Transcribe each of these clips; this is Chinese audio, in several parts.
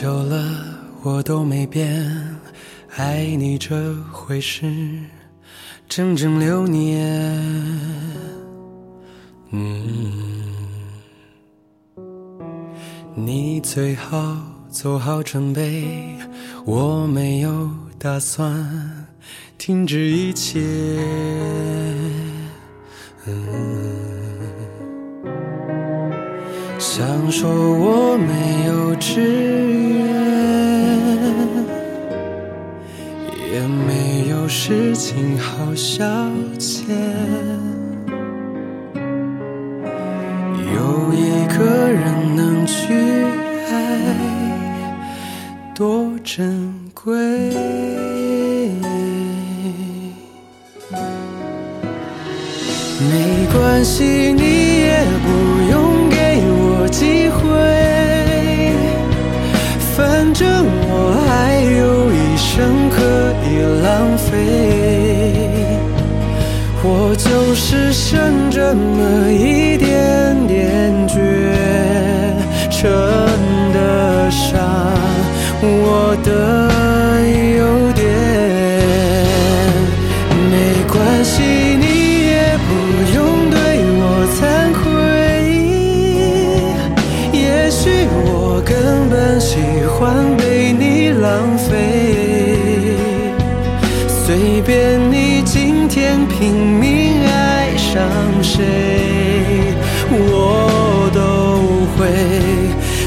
久了，我都没变，爱你这回事，整整六年。嗯，你最好做好准备，我没有打算停止一切。嗯，想说我没有志愿，情好消遣。有一个人能去爱，多珍贵。没关系，你我就是剩这么一点点倔，称得上我的优点。没关系，你也不用对我惭愧。也许我根本喜欢被你浪费。随便你今天拼命爱上谁，我都会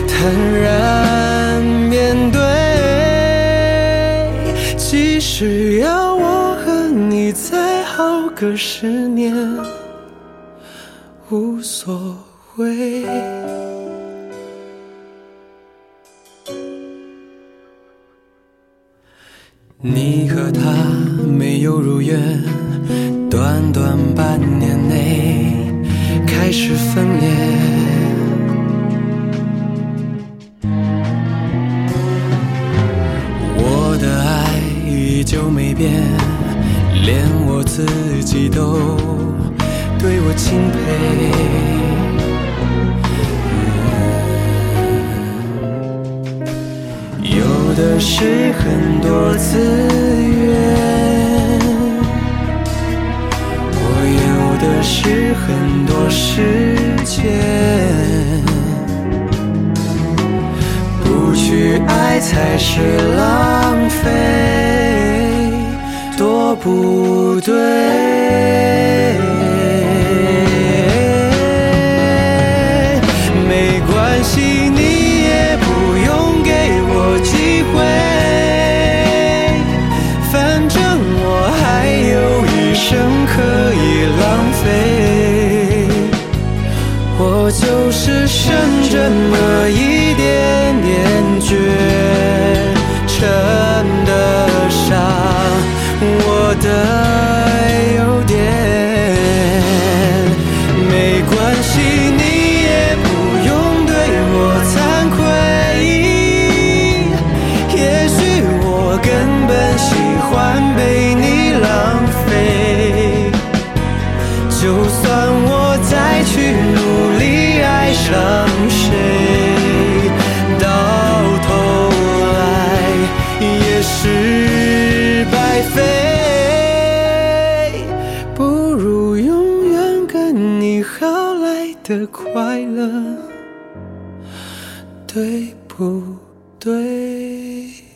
坦然面对。即使要我和你再好个十年，无所谓。你和他没有如愿，短短半年内开始分裂。我的爱依旧没变，连我自己都对我钦佩。有的是很多资源，我有的是很多时间。不去爱才是浪费，多不对。就是剩这么一点点倔，称得上我的。的快乐，对不对？